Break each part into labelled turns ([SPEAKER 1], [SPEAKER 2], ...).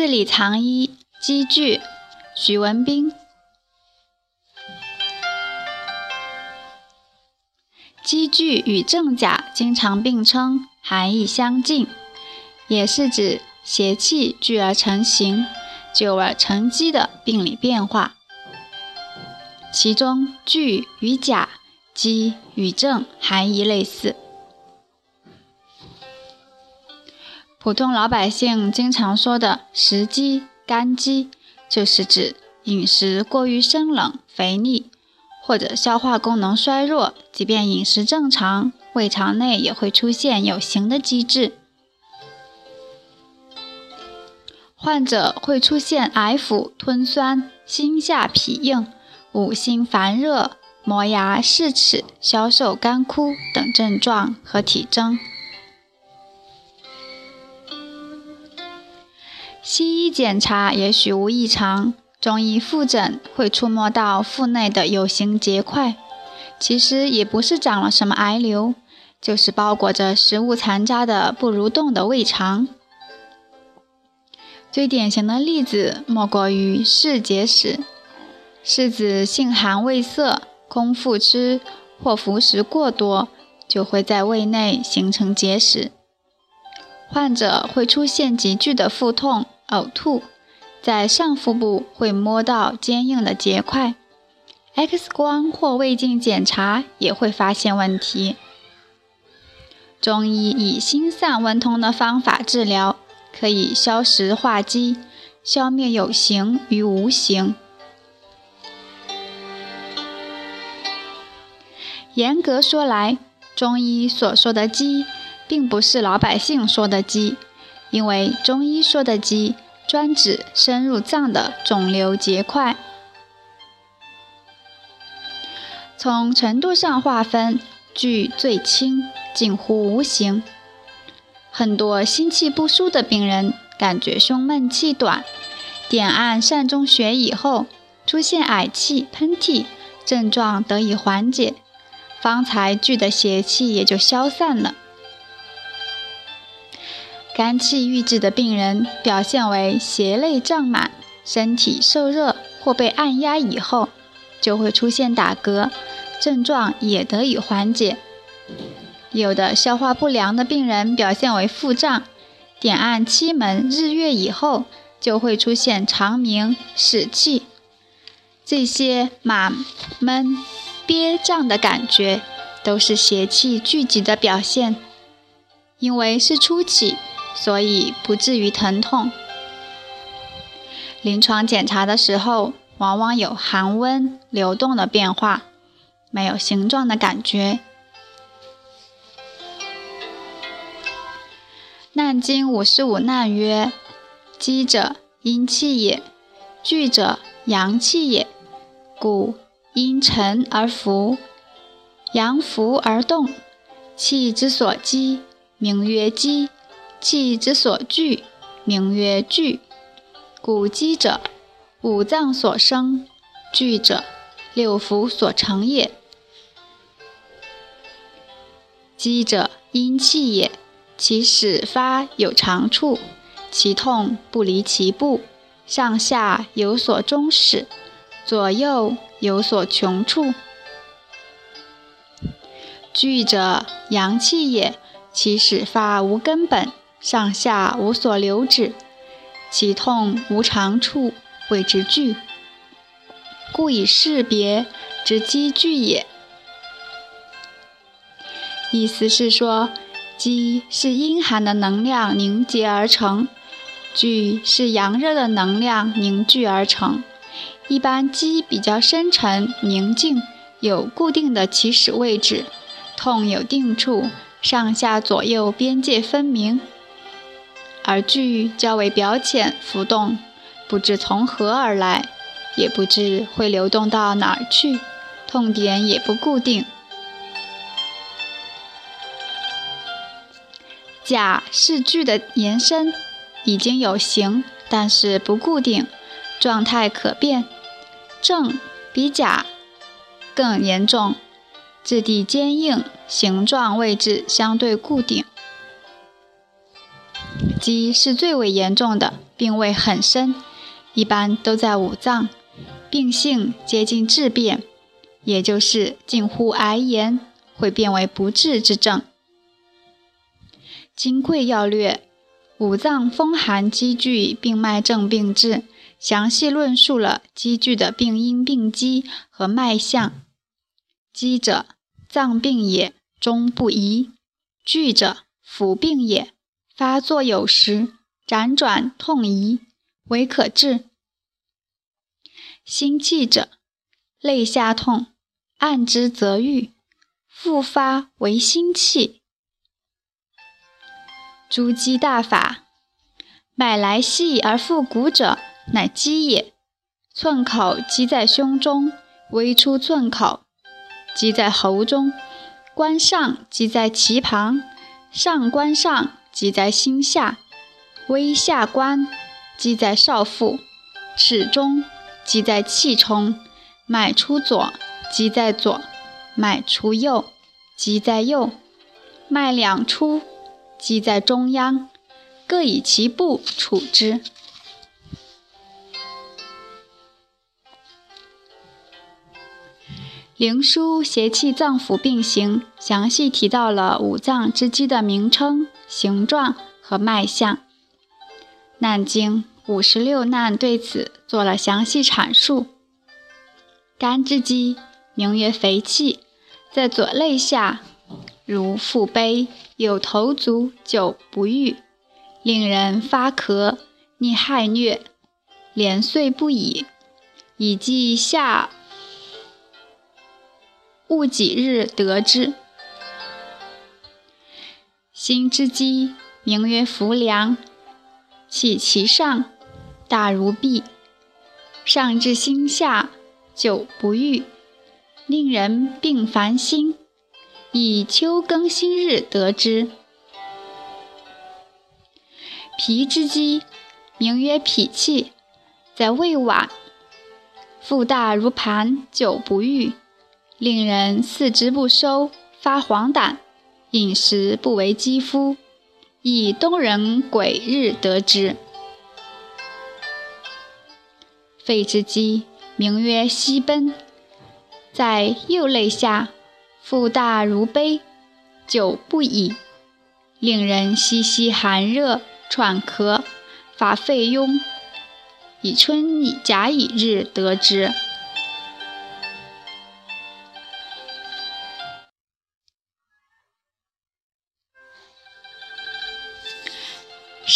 [SPEAKER 1] 字里藏一，积聚。徐文斌。积聚与正假经常并称，含义相近，也是指邪气聚而成形、久而成积的病理变化。其中聚与假、积与正含义类似。普通老百姓经常说的食积、肝积，就是指饮食过于生冷、肥腻，或者消化功能衰弱，即便饮食正常，胃肠内也会出现有形的积滞。患者会出现癌腐、吞酸、心下痞硬、五心烦热、磨牙噬齿、消瘦干枯等症状和体征。西医检查也许无异常，中医复诊会触摸到腹内的有形结块，其实也不是长了什么癌瘤，就是包裹着食物残渣的不蠕动的胃肠。最典型的例子莫过于柿结石，是指性寒胃涩，空腹吃或服食过多，就会在胃内形成结石，患者会出现急剧的腹痛。呕吐，在上腹部会摸到坚硬的结块，X 光或胃镜检查也会发现问题。中医以心散温通的方法治疗，可以消食化积，消灭有形与无形。严格说来，中医所说的积，并不是老百姓说的积。因为中医说的积，专指深入脏的肿瘤结块。从程度上划分，聚最轻，近乎无形。很多心气不舒的病人，感觉胸闷气短，点按膻中穴以后，出现嗳气、喷嚏，症状得以缓解，方才聚的邪气也就消散了。肝气郁滞的病人表现为胁肋胀满、身体受热或被按压以后，就会出现打嗝，症状也得以缓解。有的消化不良的病人表现为腹胀，点按期门、日月以后，就会出现肠鸣、屎气。这些满、闷、憋胀的感觉，都是邪气聚集的表现，因为是初起。所以不至于疼痛。临床检查的时候，往往有寒温流动的变化，没有形状的感觉。《难经》五十五难曰：“积者，阴气也；聚者，阳气也。故阴沉而浮，阳浮而动。气之所积，名曰积。”气之所聚，名曰聚。故积者，五脏所生；聚者，六腑所成也。积者，阴气也。其始发有长处，其痛不离其部，上下有所终始，左右有所穷处。聚者，阳气也。其始发无根本。上下无所留止，其痛无长处，谓之聚。故以士别之积聚也。意思是说，积是阴寒的能量凝结而成，聚是阳热的能量凝聚而成。一般积比较深沉宁静，有固定的起始位置，痛有定处，上下左右边界分明。而聚较为表浅浮动，不知从何而来，也不知会流动到哪儿去，痛点也不固定。甲是聚的延伸，已经有形，但是不固定，状态可变。正比甲更严重，质地坚硬，形状位置相对固定。积是最为严重的，病位很深，一般都在五脏，病性接近质变，也就是近乎癌炎，会变为不治之症。金匮要略：五脏风寒积聚，病脉症病治，详细论述了积聚的病因、病机和脉象。积者，脏病也，终不宜；聚者，腑病也，发作有时，辗转痛疑，唯可治。心气者，肋下痛，按之则愈，复发为心气。诸肌大法，买来细而复鼓者，乃肌也。寸口积在胸中，微出寸口；积在喉中，关上积在脐旁，上关上即在心下，微下关积在少腹，尺中即在气冲，脉出左积在左，脉出右积在右，脉两出。积在中央，各以其部处之。《灵枢·邪气脏腑并行》详细提到了五脏之机的名称、形状和脉象。难经五十六难对此做了详细阐述。肝之机名曰肥气，在左肋下。如腹杯有头足久不愈，令人发咳，逆害虐，连岁不已，以记下戊几日得之。心之机名曰浮梁，起其上，大如臂，上至心下，久不愈，令人病烦心。以秋更新日得之。脾之机，名曰脾气，在胃脘，腹大如盘，久不愈，令人四肢不收，发黄疸，饮食不为肌肤，以冬人癸日得之。肺之机，名曰息奔，在右肋下。腹大如杯，久不已，令人息息寒热，喘咳，发肺痈。以春以甲乙日得之。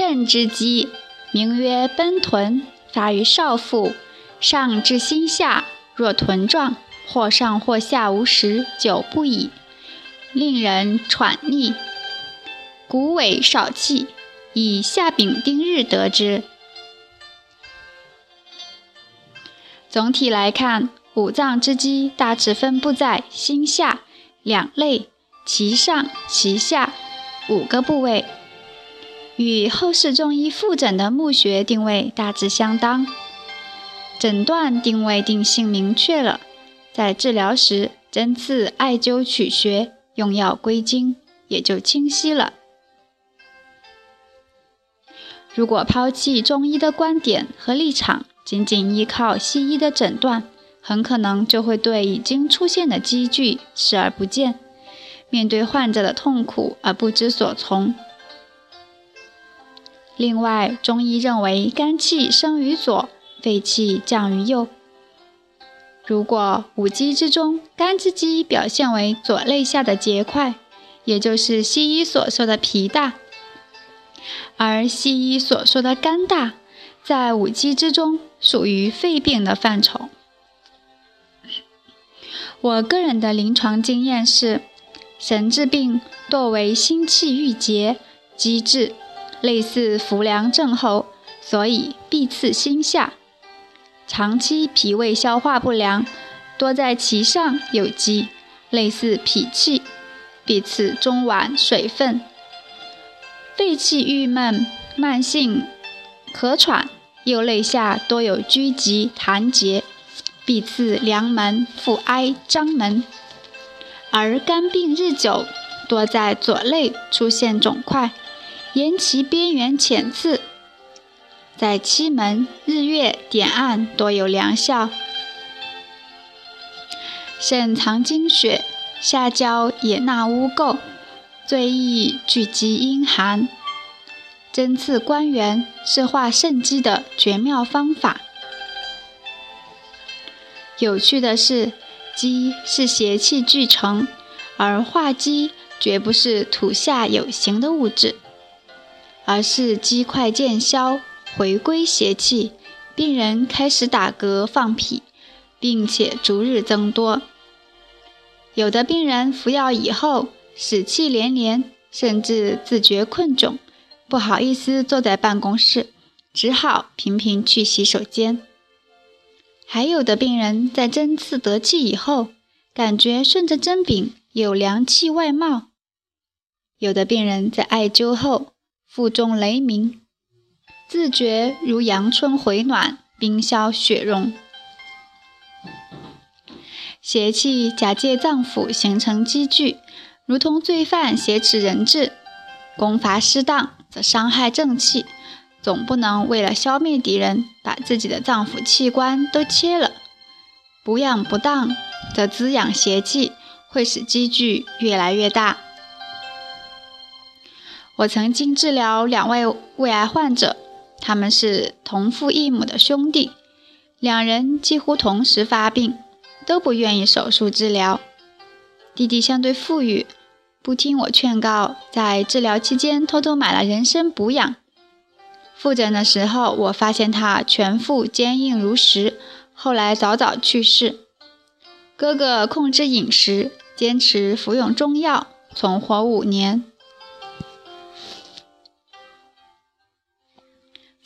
[SPEAKER 1] 肾之机，名曰奔豚，发于少腹，上至心下，若豚状。或上或下无时，久不已，令人喘逆，骨尾少气，以下丙丁日得之。总体来看，五脏之机大致分布在心下、两肋、脐上、脐下五个部位，与后世中医复诊的目穴定位大致相当，诊断定位定性明确了。在治疗时，针刺、艾灸、取穴、用药归经也就清晰了。如果抛弃中医的观点和立场，仅仅依靠西医的诊断，很可能就会对已经出现的积聚视而不见，面对患者的痛苦而不知所从。另外，中医认为肝气生于左，肺气降于右。如果五肌之中肝之肌表现为左肋下的结块，也就是西医所说的脾大，而西医所说的肝大，在五肌之中属于肺病的范畴。我个人的临床经验是，神志病多为心气郁结、积滞，类似浮梁症候，所以必刺心下。长期脾胃消化不良，多在其上有积，类似脾气，必刺中脘水分；肺气郁闷、慢性咳喘，右肋下多有拘急痰结，必刺梁门、腹哀张门；而肝病日久，多在左肋出现肿块，沿其边缘浅刺。在七门、日月、点按多有良效。肾藏精血，下焦也纳污垢，最易聚集阴寒。针刺关元是化肾积的绝妙方法。有趣的是，积是邪气聚成，而化积绝不是土下有形的物质，而是积块见消，回归邪气，病人开始打嗝放屁。并且逐日增多，有的病人服药以后死气连连，甚至自觉困窘，不好意思坐在办公室，只好频频去洗手间。还有的病人在针刺得气以后，感觉顺着针柄有凉气外冒；有的病人在艾灸后腹中雷鸣，自觉如阳春回暖，冰消雪融。邪气假借脏腑形成积聚，如同罪犯挟持人质，攻伐失当则伤害正气。总不能为了消灭敌人，把自己的脏腑器官都切了。补养不当，则滋养邪气，会使积聚越来越大。我曾经治疗两位胃癌患者，他们是同父异母的兄弟，两人几乎同时发病。都不愿意手术治疗。弟弟相对富裕，不听我劝告，在治疗期间偷偷买了人参补养。复诊的时候，我发现他全腹坚硬如石，后来早早去世。哥哥控制饮食，坚持服用中药，存活五年。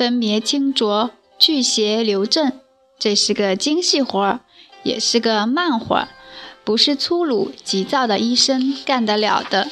[SPEAKER 1] 分别清浊，去邪留正，这是个精细活儿。也是个慢活儿，不是粗鲁急躁的医生干得了的。